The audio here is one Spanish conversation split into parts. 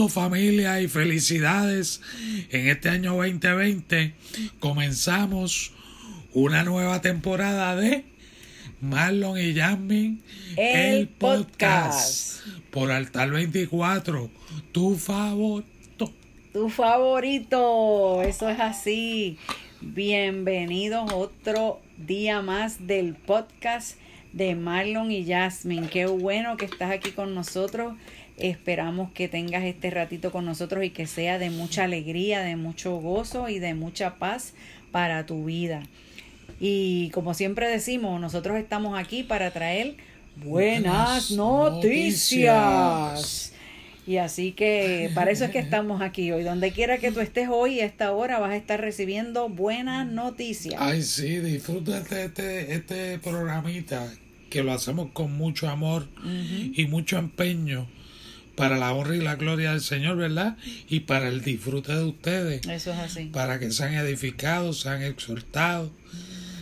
Saludos familia y felicidades. En este año 2020 comenzamos una nueva temporada de Marlon y Jasmine, el, podcast. por Altar 24, tu favorito. Tu favorito, eso es así. Bienvenidos otro día más del podcast de Marlon y Jasmine. Qué bueno que estás aquí con nosotros Esperamos que tengas este ratito con nosotros y que sea de mucha alegría, de mucho gozo y de mucha paz para tu vida. Y como siempre decimos, nosotros estamos aquí para traer buenas, noticias. Y así que para eso es que estamos aquí hoy. Donde quiera que tú estés hoy, a esta hora, vas a estar recibiendo buenas noticias. Ay, sí, disfruta este, este, este programita que lo hacemos con mucho amor y mucho empeño para la honra y la gloria del Señor, ¿verdad? Y para el disfrute de ustedes. Eso es así. Para que sean edificados, sean exhortados,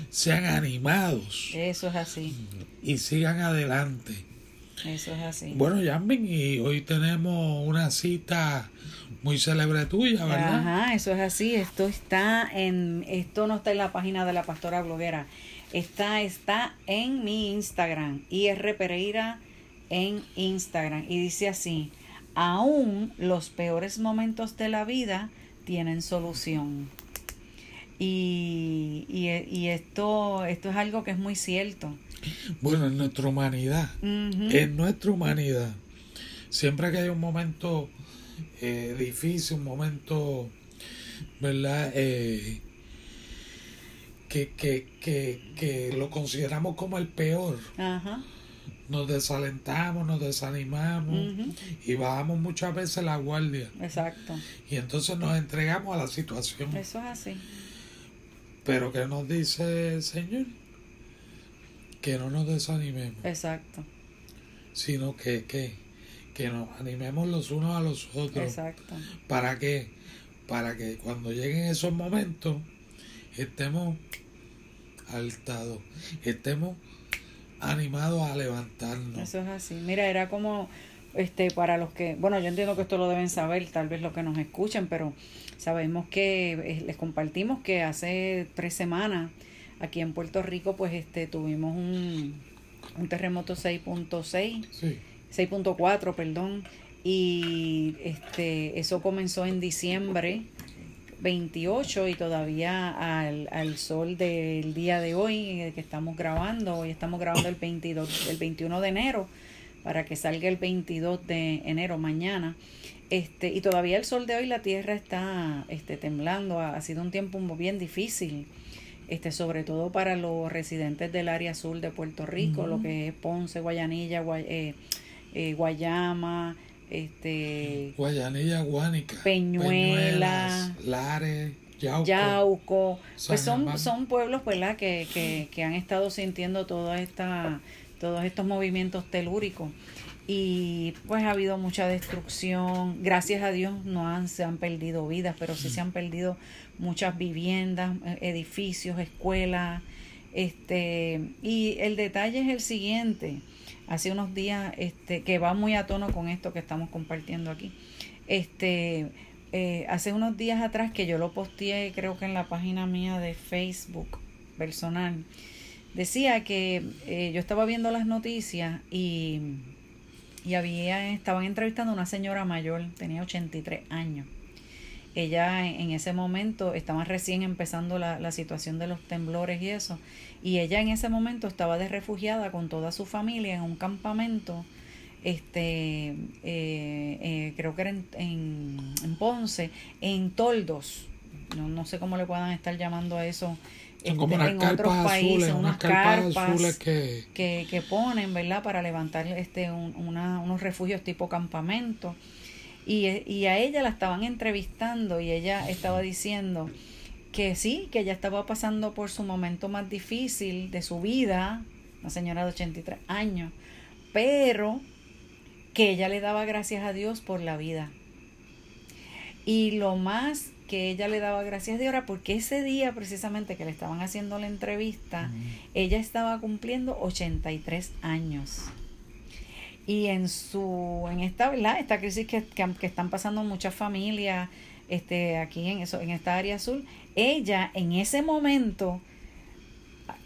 sean animados. Eso es así. Y sigan adelante. Eso es así. Bueno, Yasmin, y hoy tenemos una cita muy célebre tuya, ¿verdad? Ajá, eso es así. Esto está en, esto no está en la página de la pastora bloguera. Está, está en mi Instagram, IR Pereira en Instagram y dice así, aún los peores momentos de la vida tienen solución. Y, y, esto, esto es algo que es muy cierto. Bueno, en nuestra humanidad, en nuestra humanidad, siempre que hay un momento eh, difícil, un momento, ¿verdad? Eh, que, que, que, que, lo consideramos como el peor. Ajá nos desalentamos, nos desanimamos y bajamos muchas veces la guardia. Exacto. Y entonces nos entregamos a la situación. Eso es así. Pero ¿qué nos dice el Señor? Que no nos desanimemos. Exacto. Sino que, que, que nos animemos los unos a los otros. Exacto. ¿Para qué? Para que cuando lleguen esos momentos estemos altados, estemos animados a levantarnos. Eso es así. Mira, era como este para los que, bueno, yo entiendo que esto lo deben saber, tal vez los que nos escuchen, pero sabemos que eh, les compartimos que hace tres semanas aquí en Puerto Rico, pues este tuvimos un, un terremoto 6.6, 6.4, perdón, y este eso comenzó en diciembre 28 y todavía al, al sol del día de hoy que estamos grabando, hoy estamos grabando el 22, el 21 de enero para que salga el 22 de enero mañana. Este, y todavía el sol de hoy la tierra está este, temblando, ha, sido un tiempo bien difícil, este, sobre todo para los residentes del área sur de Puerto Rico, lo que es Ponce, Guayanilla, eh, eh, Guayama, este Guayanilla, Guánica, Peñuela, Lares, Yauco, Yauco. Pues son, son pueblos ¿verdad? Que, que, que han estado sintiendo toda esta, todos estos movimientos telúricos. Y pues ha habido mucha destrucción. Gracias a Dios no han, se han perdido vidas pero sí se han perdido muchas viviendas eh, edificios escuelas este y el detalle es el siguiente hace unos días, este, que va muy a tono con esto que estamos compartiendo aquí. Este, eh, hace unos días atrás que yo lo posteé, creo que en la página mía de Facebook personal, decía que eh, yo estaba viendo las noticias y, y había, estaban entrevistando a una señora mayor, tenía 83 años. Ella en ese momento estaba recién empezando la, la situación de los temblores y eso, y ella en ese momento estaba de refugiada con toda su familia en un campamento este eh, eh, creo que era en, en, Ponce en toldos no, no sé cómo le puedan estar llamando a eso este, en otros países unas, carpas, que... que... ponen verdad para levantar este un, una, unos refugios tipo campamento Y, y a ella la estaban entrevistando y ella estaba diciendo que sí, que ella estaba pasando por su momento más difícil de su vida, una señora de 83 años, pero que ella le daba gracias a Dios por la vida. Y lo más que ella le daba gracias a Dios era porque ese día precisamente que le estaban haciendo la entrevista, ella estaba cumpliendo 83 años. Y en su en esta, ¿verdad? esta crisis que, que, están pasando muchas familias este, aquí en, eso, en esta área azul, ella en ese momento,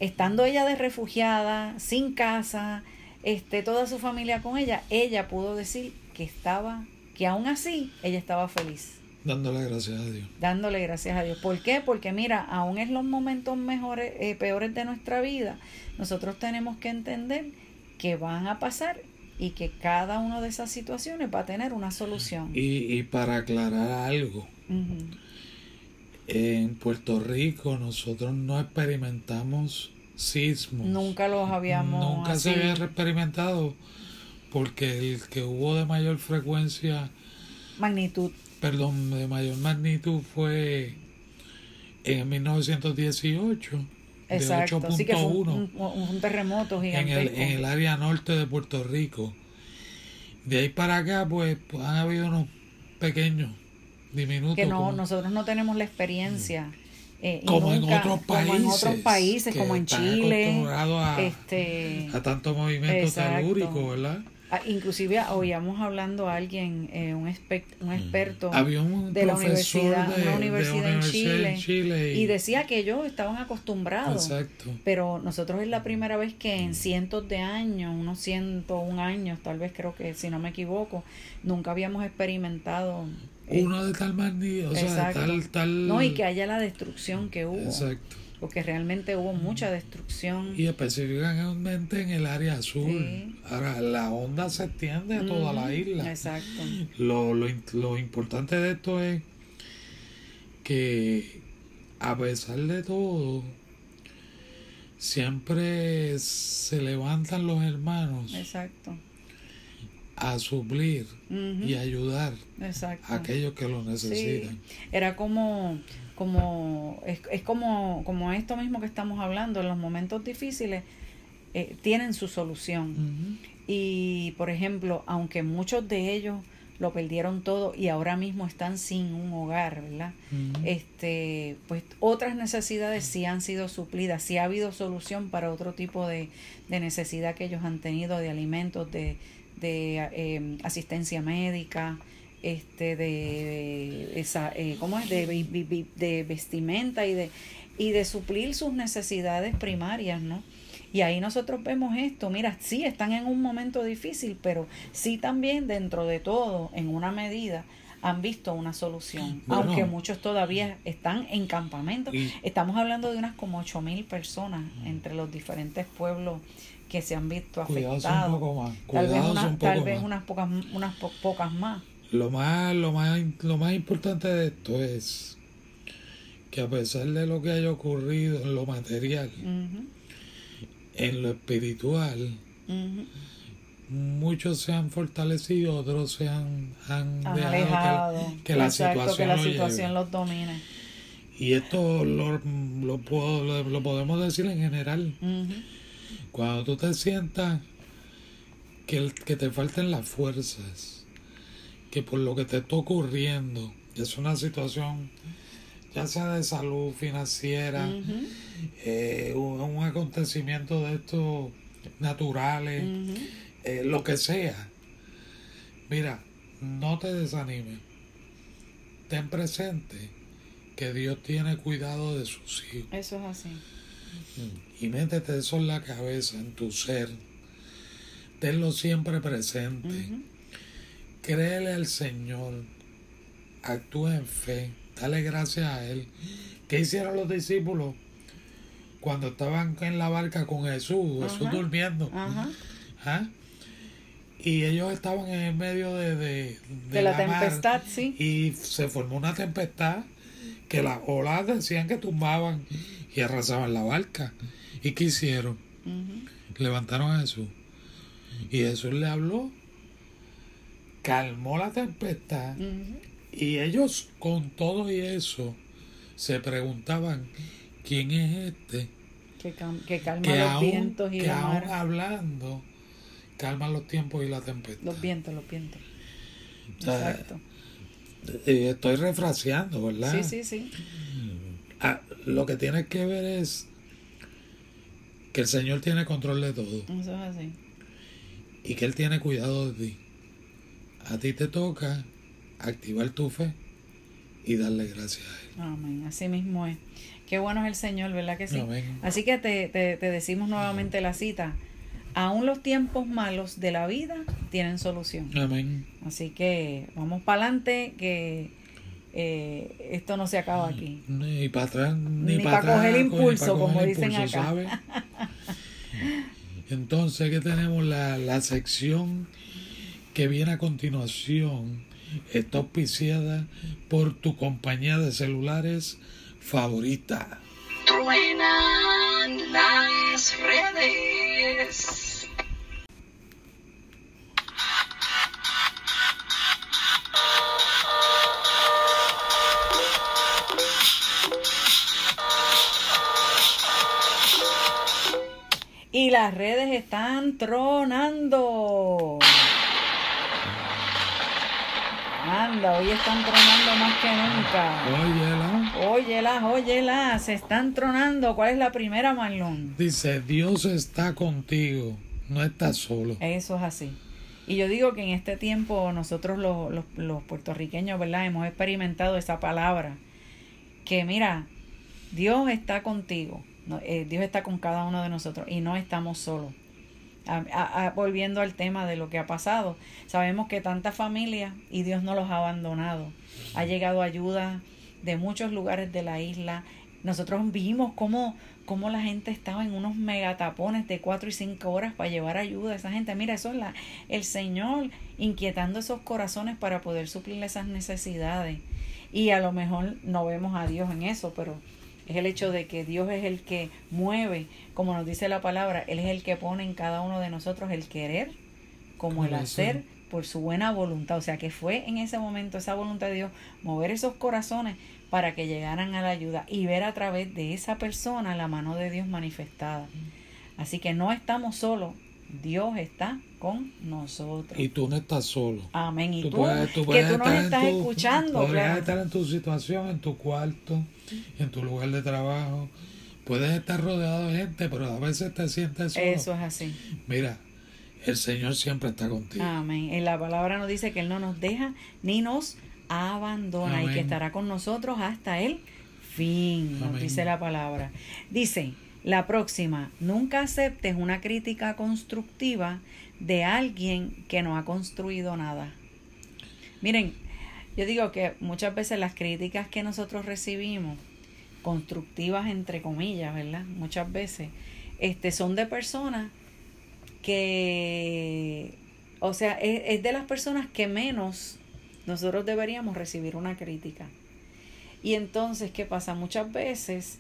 estando ella de refugiada, sin casa, este, toda su familia con ella, ella pudo decir que estaba, que aún así ella estaba feliz. Dándole gracias a Dios. Dándole gracias a Dios. ¿Por qué? Porque mira, aún en los momentos mejores, eh, peores de nuestra vida, nosotros tenemos que entender que van a pasar y que cada una de esas situaciones va a tener una solución. Y, y para aclarar algo, en Puerto Rico nosotros no experimentamos sismos. Nunca los habíamos. Nunca se había experimentado porque el que hubo de mayor frecuencia. Magnitud. Perdón, de mayor magnitud fue en 1918. Exacto, de 8.1 un, un, terremoto gigantesco. En el, en el área norte de Puerto Rico. De ahí para acá, pues, pues han habido unos pequeños diminutos. Que no, nosotros no tenemos la experiencia. Eh, como, en otros países, como en otros países, como en Chile. A, este, a tanto movimiento telúrico, ¿verdad? Ah, inclusive oíamos hablando a alguien, eh, un, un experto de la universidad, una universidad, en, Chile, y, decía que ellos estaban acostumbrados. Pero nosotros es la primera vez que en cientos de años, unos ciento un años, tal vez creo que si no me equivoco, nunca habíamos experimentado uno de tal magnitud, o sea, tal, tal... No, y que haya la destrucción que hubo. Exacto porque realmente hubo mucha destrucción. Y específicamente en el área azul. Ahora, la onda se extiende a toda la isla. Exacto. Lo, lo, lo importante de esto es que a pesar de todo, siempre se levantan los hermanos. Exacto. A suplir y ayudar a aquellos que lo necesitan. Era como como es, es como, como esto mismo que estamos hablando, en los momentos difíciles eh, tienen su solución. Y, por ejemplo, aunque muchos de ellos lo perdieron todo y ahora mismo están sin un hogar, ¿verdad? Este, pues otras necesidades sí han sido suplidas, sí ha habido solución para otro tipo de, de necesidad que ellos han tenido de alimentos, de, de eh, asistencia médica, este de esa eh, ¿cómo es? De, de, vestimenta y de y de suplir sus necesidades primarias no y ahí nosotros vemos esto mira sí están en un momento difícil pero sí también dentro de todo en una medida han visto una solución, aunque muchos todavía están en campamento. Estamos hablando de unas como ocho mil personas entre los diferentes pueblos que se han visto afectados. tal vez, tal vez unas pocas unas pocas más. Lo más, lo más, lo más importante de esto es que a pesar de lo que haya ocurrido en lo material, en lo espiritual, muchos se han fortalecido, otros se han, han, dejado que, la situación, los domine. Y esto lo, lo, puedo, lo, podemos decir en general. Cuando tú te sientas que, que te falten las fuerzas, que por lo que te está ocurriendo, es una situación ya sea de salud financiera, eh, un, acontecimiento de estos naturales, eh, lo que sea. Mira, no te desanimes. Ten presente que Dios tiene cuidado de sus hijos. Eso es así. Y métete eso en la cabeza, en tu ser. Tenlo siempre presente créele al Señor, actúa en fe, dale gracias a Él. ¿Qué hicieron los discípulos cuando estaban en la barca con Jesús, Jesús durmiendo? ¿Ah? Y ellos estaban en medio de, de, la, tempestad, sí. Y se formó una tempestad que las olas decían que tumbaban y arrasaban la barca. ¿Y qué hicieron? Levantaron a Jesús. Y Jesús le habló calmó la tempestad y ellos con todo y eso se preguntaban quién es este que, calma los vientos y que aún hablando calma los tiempos y la tempestad. Los vientos los vientos. Exacto. eh, estoy refraseando verdad sí sí sí ah, lo que tienes que ver es que el Señor tiene control de todo eso es así y que Él tiene cuidado de ti a ti te toca activar tu fe y darle gracias a Él. Amén, así mismo es. Qué bueno es el Señor, ¿verdad que sí? Así que te, te, decimos nuevamente la cita. Aún los tiempos malos de la vida tienen solución. Amén. Así que vamos para adelante, que eh, esto no se acaba aquí. Ni para atrás, ni, para coger impulso, como dicen acá. Entonces, que tenemos la, la sección que viene a continuación está auspiciada por tu compañía de celulares favorita. Truenan las redes. Y las redes están tronando. Anda, hoy están tronando más que nunca. Óyela. Óyela, óyela, se están tronando. ¿Cuál es la primera, Marlon? Dice, Dios está contigo, no estás solo. Eso es así. Y yo digo que en este tiempo nosotros los, los, los puertorriqueños, ¿verdad? Hemos experimentado esa palabra. Que mira, Dios está contigo. Eh, Dios está con cada uno de nosotros y no estamos solos volviendo al tema de lo que ha pasado, sabemos que tanta familia y Dios no los ha abandonado. Ha llegado ayuda de muchos lugares de la isla. Nosotros vimos cómo, cómo la gente estaba en unos megatapones de cuatro y cinco horas para llevar ayuda a esa gente. Mira, eso es la, el Señor inquietando esos corazones para poder suplir esas necesidades. Y a lo mejor no vemos a Dios en eso, pero es el hecho de que Dios es el que mueve, como nos dice la palabra, Él es el que pone en cada uno de nosotros el querer como el hacer por su buena voluntad. O sea que fue en ese momento esa voluntad de Dios mover esos corazones para que llegaran a la ayuda y ver a través de esa persona la mano de Dios manifestada. Así que no estamos solos, Dios está con nosotros. Y tú no estás solo. Amén. Y tú, que tú nos estás escuchando. Puedes estar en tu situación, en tu cuarto, en tu lugar de trabajo. Puedes estar rodeado de gente, pero a veces te sientes solo. Eso es así. Mira, el Señor siempre está contigo. Amén. En la palabra nos dice que Él no nos deja ni nos abandona y que estará con nosotros hasta el fin. Nos dice la palabra. Dice, la próxima, nunca aceptes una crítica constructiva de alguien que no ha construido nada. Miren, yo digo que muchas veces las críticas que nosotros recibimos, constructivas entre comillas, ¿verdad? Muchas veces, este, son de personas que, o sea, es, es de las personas que menos nosotros deberíamos recibir una crítica. Y entonces, ¿qué pasa? Muchas veces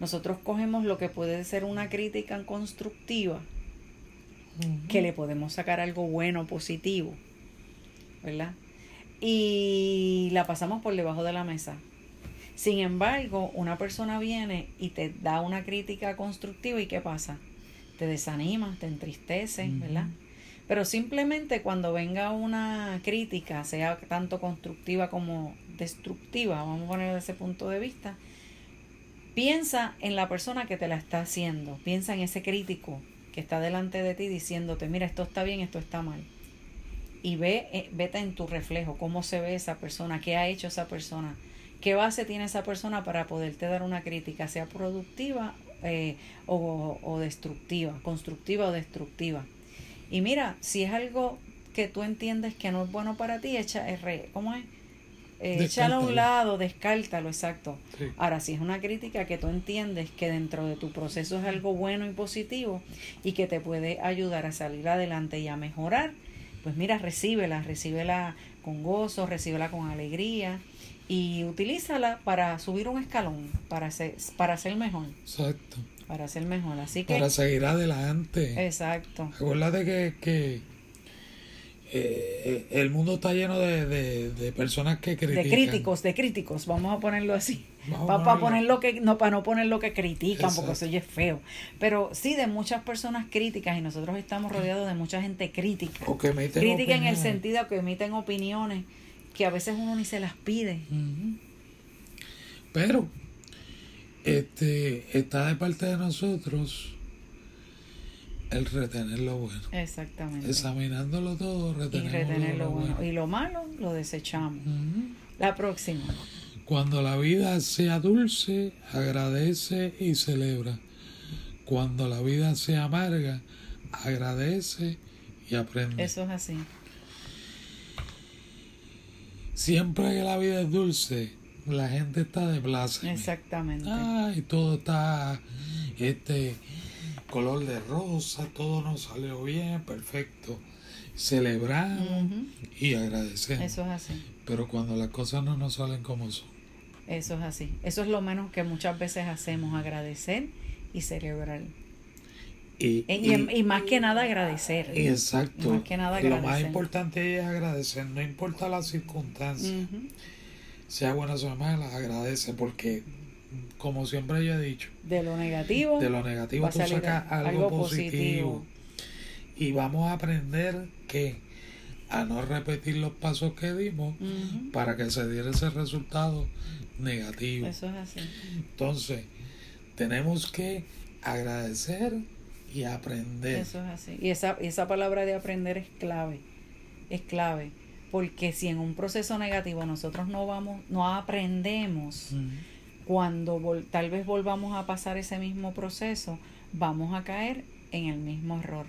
nosotros cogemos lo que puede ser una crítica constructiva, que le podemos sacar algo bueno, positivo, ¿verdad? Y la pasamos por debajo de la mesa. Sin embargo, una persona viene y te da una crítica constructiva y ¿qué pasa? Te desanima, te entristece, ¿verdad? Pero simplemente cuando venga una crítica, sea tanto constructiva como destructiva, vamos a poner ese punto de vista, Piensa en la persona que te la está haciendo, piensa en ese crítico que está delante de ti diciéndote, mira, esto está bien, esto está mal. Y ve, eh, vete en tu reflejo, cómo se ve esa persona, qué ha hecho esa persona, qué base tiene esa persona para poderte dar una crítica, sea productiva eh, o, o destructiva, constructiva o destructiva. Y mira, si es algo que tú entiendes que no es bueno para ti, echa, ¿cómo es? eh, échalo a un lado, descártalo, exacto. Ahora, si es una crítica que tú entiendes que dentro de tu proceso es algo bueno y positivo y que te puede ayudar a salir adelante y a mejorar, pues mira, recíbela, recíbela con gozo, recíbela con alegría y utilízala para subir un escalón, para ser, para ser mejor. Exacto. Para ser mejor, así que... Para seguir adelante. Exacto. Acuérdate que, que eh, el mundo está lleno de, personas que critican. De críticos, de críticos, vamos a ponerlo así. Para poner lo que, no, para no poner lo que critican, porque eso ya es feo. Pero sí, de muchas personas críticas, y nosotros estamos rodeados de mucha gente crítica. crítica en el sentido que emiten opiniones que a veces uno ni se las pide. Pero este está de parte de nosotros el retener lo bueno. Exactamente. Examinándolo todo, retener, lo, bueno. Y lo malo lo desechamos. La próxima. Cuando la vida sea dulce, agradece y celebra. Cuando la vida sea amarga, agradece y aprende. Eso es así. Siempre que la vida es dulce, la gente está de plaza. Exactamente. Ay, todo está este color de rosa, todo nos salió bien, perfecto. Celebramos y agradecemos. Eso es así. Pero cuando las cosas no nos salen como son. Eso es así. Eso es lo menos que muchas veces hacemos, agradecer y celebrar. Y, y, más que nada agradecer. Exacto. Más que nada agradecer. Lo más importante es agradecer, no importa las circunstancias. Sea buena o sea mala, agradece porque como siempre yo he dicho, de lo negativo, de lo negativo tú sacas algo, positivo. Y vamos a aprender que a no repetir los pasos que dimos para que se diera ese resultado negativo. Eso es así. Entonces, tenemos que agradecer y aprender. Eso es así. Y esa, esa palabra de aprender es clave. Es clave. Porque si en un proceso negativo nosotros no vamos, no aprendemos, cuando tal vez volvamos a pasar ese mismo proceso, vamos a caer en el mismo error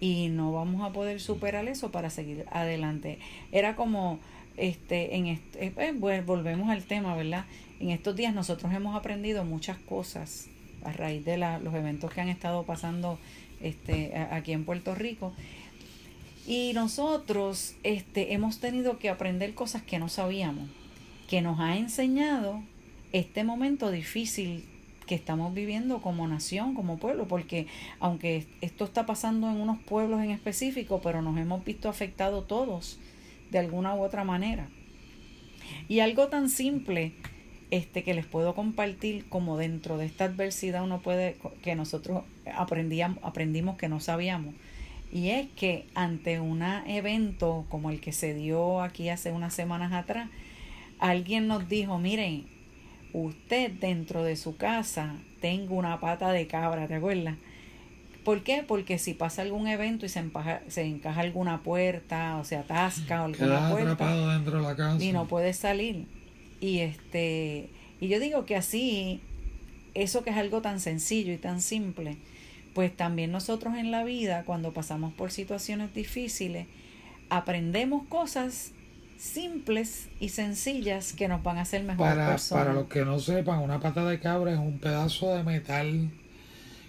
y no vamos a poder superar eso para seguir adelante. Era como este en este, volvemos al tema, ¿verdad? En estos días nosotros hemos aprendido muchas cosas a raíz de la, los eventos que han estado pasando este aquí en Puerto Rico. Y nosotros este hemos tenido que aprender cosas que no sabíamos, que nos ha enseñado este momento difícil que estamos viviendo como nación, como pueblo, porque aunque esto está pasando en unos pueblos en específico, pero nos hemos visto afectados todos de alguna u otra manera. Y algo tan simple este que les puedo compartir como dentro de esta adversidad uno puede que nosotros aprendíamos, aprendimos que no sabíamos y es que ante un evento como el que se dio aquí hace unas semanas atrás alguien nos dijo miren usted dentro de su casa tenga una pata de cabra, ¿te acuerdas? ¿Por qué? Porque si pasa algún evento y se, se encaja alguna puerta o se atasca o alguna puerta dentro de la casa. y no puede salir. Y este y yo digo que así eso que es algo tan sencillo y tan simple, pues también nosotros en la vida cuando pasamos por situaciones difíciles aprendemos cosas simples y sencillas que nos van a hacer mejor para, Para los que no sepan, una pata de cabra es un pedazo de metal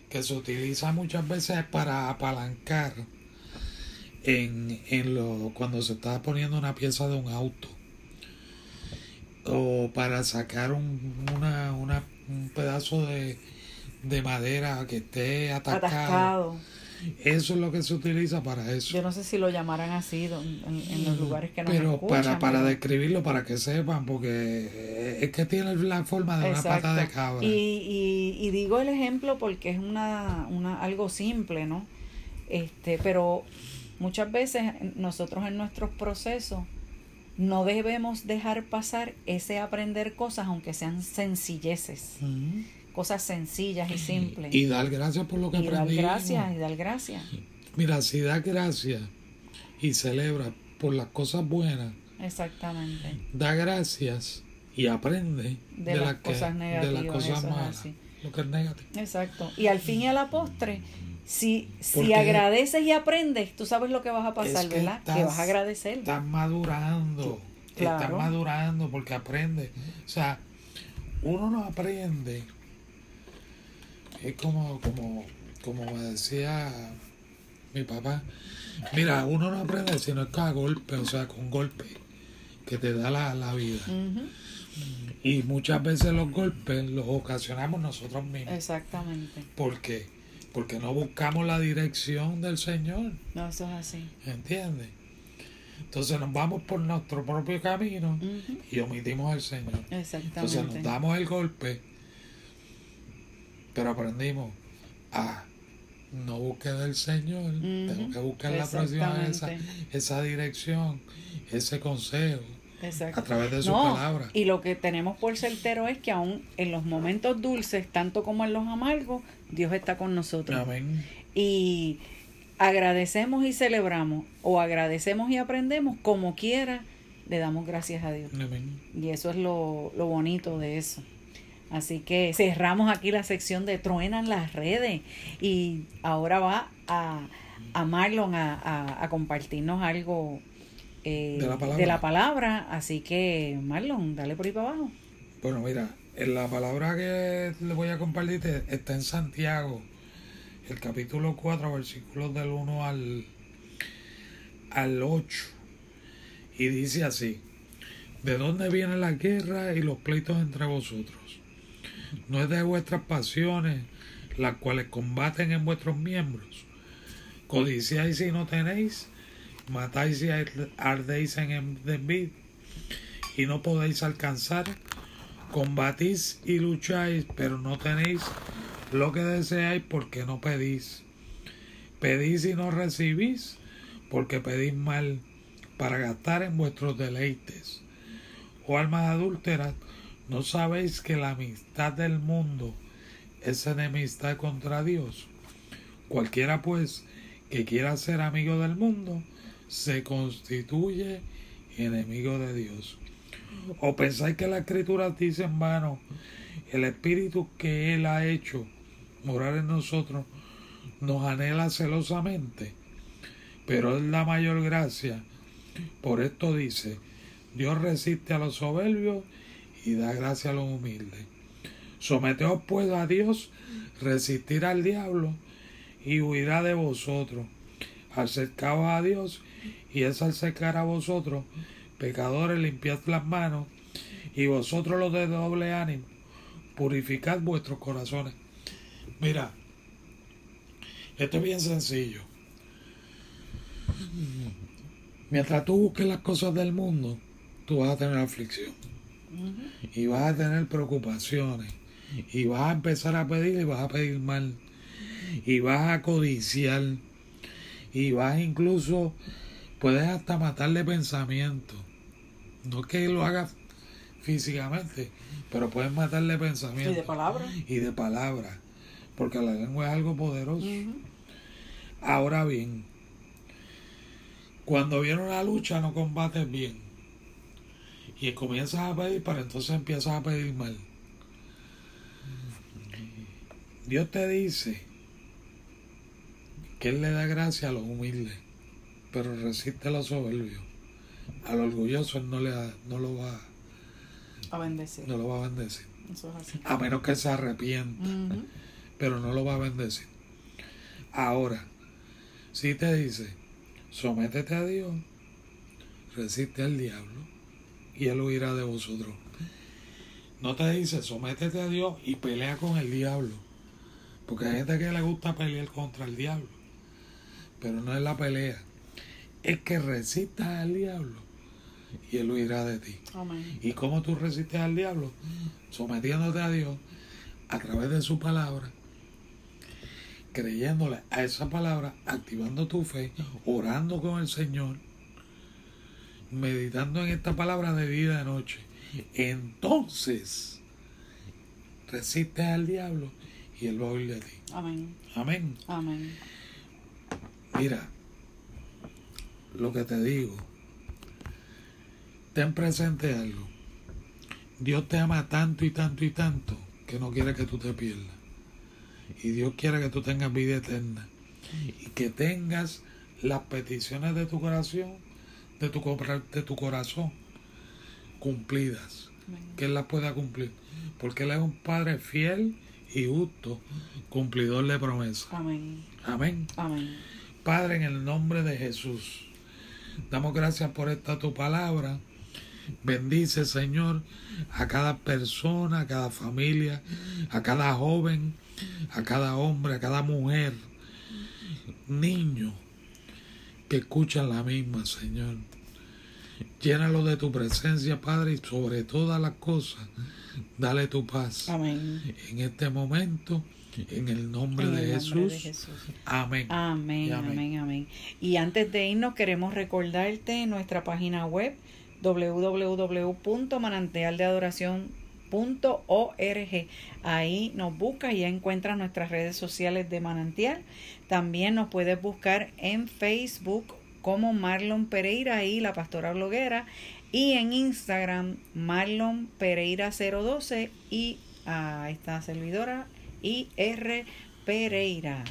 que se utiliza muchas veces para apalancar en, en lo, cuando se está poniendo una pieza de un auto. O para sacar un, una, una, un pedazo de, de madera que esté atacado eso es lo que se utiliza para eso. Yo no sé si lo llamarán así en, los lugares que nos Pero para, para describirlo, para que sepan, porque es que tiene la forma de una pata de cabra. Y, y, y, digo el ejemplo porque es una, una algo simple, ¿no? Este, pero muchas veces nosotros en nuestros procesos no debemos dejar pasar ese aprender cosas aunque sean sencilleces cosas sencillas y simples. Y dar gracias por lo que y dar gracias, y dar gracias. Mira, si da gracias y celebra por las cosas buenas. Exactamente. Da gracias y aprende de, las cosas negativas. De las cosas malas. Lo que es negativo. Exacto. Y al fin y a la postre, si, si agradeces y aprendes, tú sabes lo que vas a pasar, ¿verdad? que vas a agradecer. Estás madurando. Estás madurando porque aprendes. O sea, uno no aprende es como, como, como me decía mi papá, mira, uno no aprende si no es con golpe, o sea, con golpe que te da la, vida. Y muchas veces los golpes los ocasionamos nosotros mismos. Exactamente. ¿Por qué? Porque no buscamos la dirección del Señor. No, eso es así. ¿Entiendes? Entonces nos vamos por nuestro propio camino y omitimos al Señor. Entonces nos damos el golpe, pero aprendimos a no buscar del Señor, tengo que buscar la próxima esa, esa dirección, ese consejo. A través de su palabra. Y lo que tenemos por certero es que aún en los momentos dulces, tanto como en los amargos, Dios está con nosotros. Amén. Y agradecemos y celebramos, o agradecemos y aprendemos, como quiera, le damos gracias a Dios. Amén. Y eso es lo, lo bonito de eso. Así que cerramos aquí la sección de Truenan las redes y ahora va a, a Marlon a, a compartirnos algo eh, de, la palabra. Así que, Marlon, dale por ahí para abajo. Bueno, mira, en la palabra que le voy a compartir está en Santiago, el capítulo 4, versículos del 1 al, al 8. Y dice así, ¿de dónde viene la guerra y los pleitos entre vosotros? No es de vuestras pasiones, las cuales combaten en vuestros miembros. Codiciáis y no tenéis, matáis y ardéis en envidia y no podéis alcanzar, combatís y lucháis, pero no tenéis lo que deseáis porque no pedís. Pedís y no recibís, porque pedís mal para gastar en vuestros deleites. O oh, almas adúlteras, ¿no sabéis que la amistad del mundo es enemistad contra Dios? Cualquiera pues que quiera ser amigo del mundo, se constituye enemigo de Dios. ¿O pensáis que la escritura dice en vano, el espíritu que Él ha hecho morar en nosotros nos anhela celosamente? Pero es la mayor gracia. Por esto dice, Dios resiste a los soberbios y da gracia a los humildes. Someteos pues a Dios, resistir al diablo y huirá de vosotros. Acercaos a Dios y es al secar a vosotros, pecadores, limpiad las manos, y vosotros los de doble ánimo, purificad vuestros corazones. Mira, esto es bien sencillo. Mientras tú busques las cosas del mundo, tú vas a tener aflicción. Y vas a tener preocupaciones. Y vas a empezar a pedir y vas a pedir mal. Y vas a codiciar. Y vas incluso puedes hasta matarle pensamiento. No es que lo haga físicamente, pero puedes matarle pensamiento. Y de palabra. Y de palabra. Porque la lengua es algo poderoso. Ahora bien, cuando viene una lucha no combates bien. Y comienzas a pedir, para entonces empiezas a pedir mal. Dios te dice que Él le da gracia a los humildes pero resiste a los soberbios. Al orgulloso él no, le no lo va a bendecir. No lo va a bendecir. Eso es así. A menos que se arrepienta. Pero no lo va a bendecir. Ahora, si te dice, sométete a Dios, resiste al diablo y él huirá de vosotros. No te dice, sométete a Dios y pelea con el diablo. Porque hay gente que le gusta pelear contra el diablo. Pero no es la pelea es que resistas al diablo y él huirá de ti. ¿Y cómo tú resistes al diablo? Sometiéndote a Dios a través de su palabra, creyéndole a esa palabra, activando tu fe, orando con el Señor, meditando en esta palabra de día y de noche. Entonces, resistes al diablo y él va a huir de ti. Amén. Amén. Amén. Mira, lo que te digo. Ten presente algo. Dios te ama tanto y tanto y tanto que no quiere que tú te pierdas. Y Dios quiere que tú tengas vida eterna. Y que tengas las peticiones de tu corazón, de tu, de tu corazón, cumplidas. Que Él las pueda cumplir. Porque Él es un Padre fiel y justo, cumplidor de promesas. Amén. Amén. Amén. Padre, en el nombre de Jesús. Damos gracias por esta tu palabra. Bendice, Señor, a cada persona, a cada familia, a cada joven, a cada hombre, a cada mujer, niño que escuchan la misma, Señor. Llénalo de tu presencia, Padre, y sobre todas las cosas, dale tu paz. Amén. En este momento, en el nombre, de, Jesús. Amén. Amén, amén, amén. Y antes de irnos, queremos recordarte nuestra página web www.manantialdeadoración.org. Ahí nos buscas y ya encuentras nuestras redes sociales de Manantial. También nos puedes buscar en Facebook como Marlon Pereira y la pastora bloguera y en Instagram Marlon Pereira 012 y a esta servidora IR Pereira.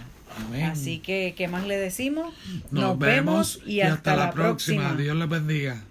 Así que, ¿qué más le decimos? Nos, vemos y hasta, la próxima. próxima. Dios les bendiga.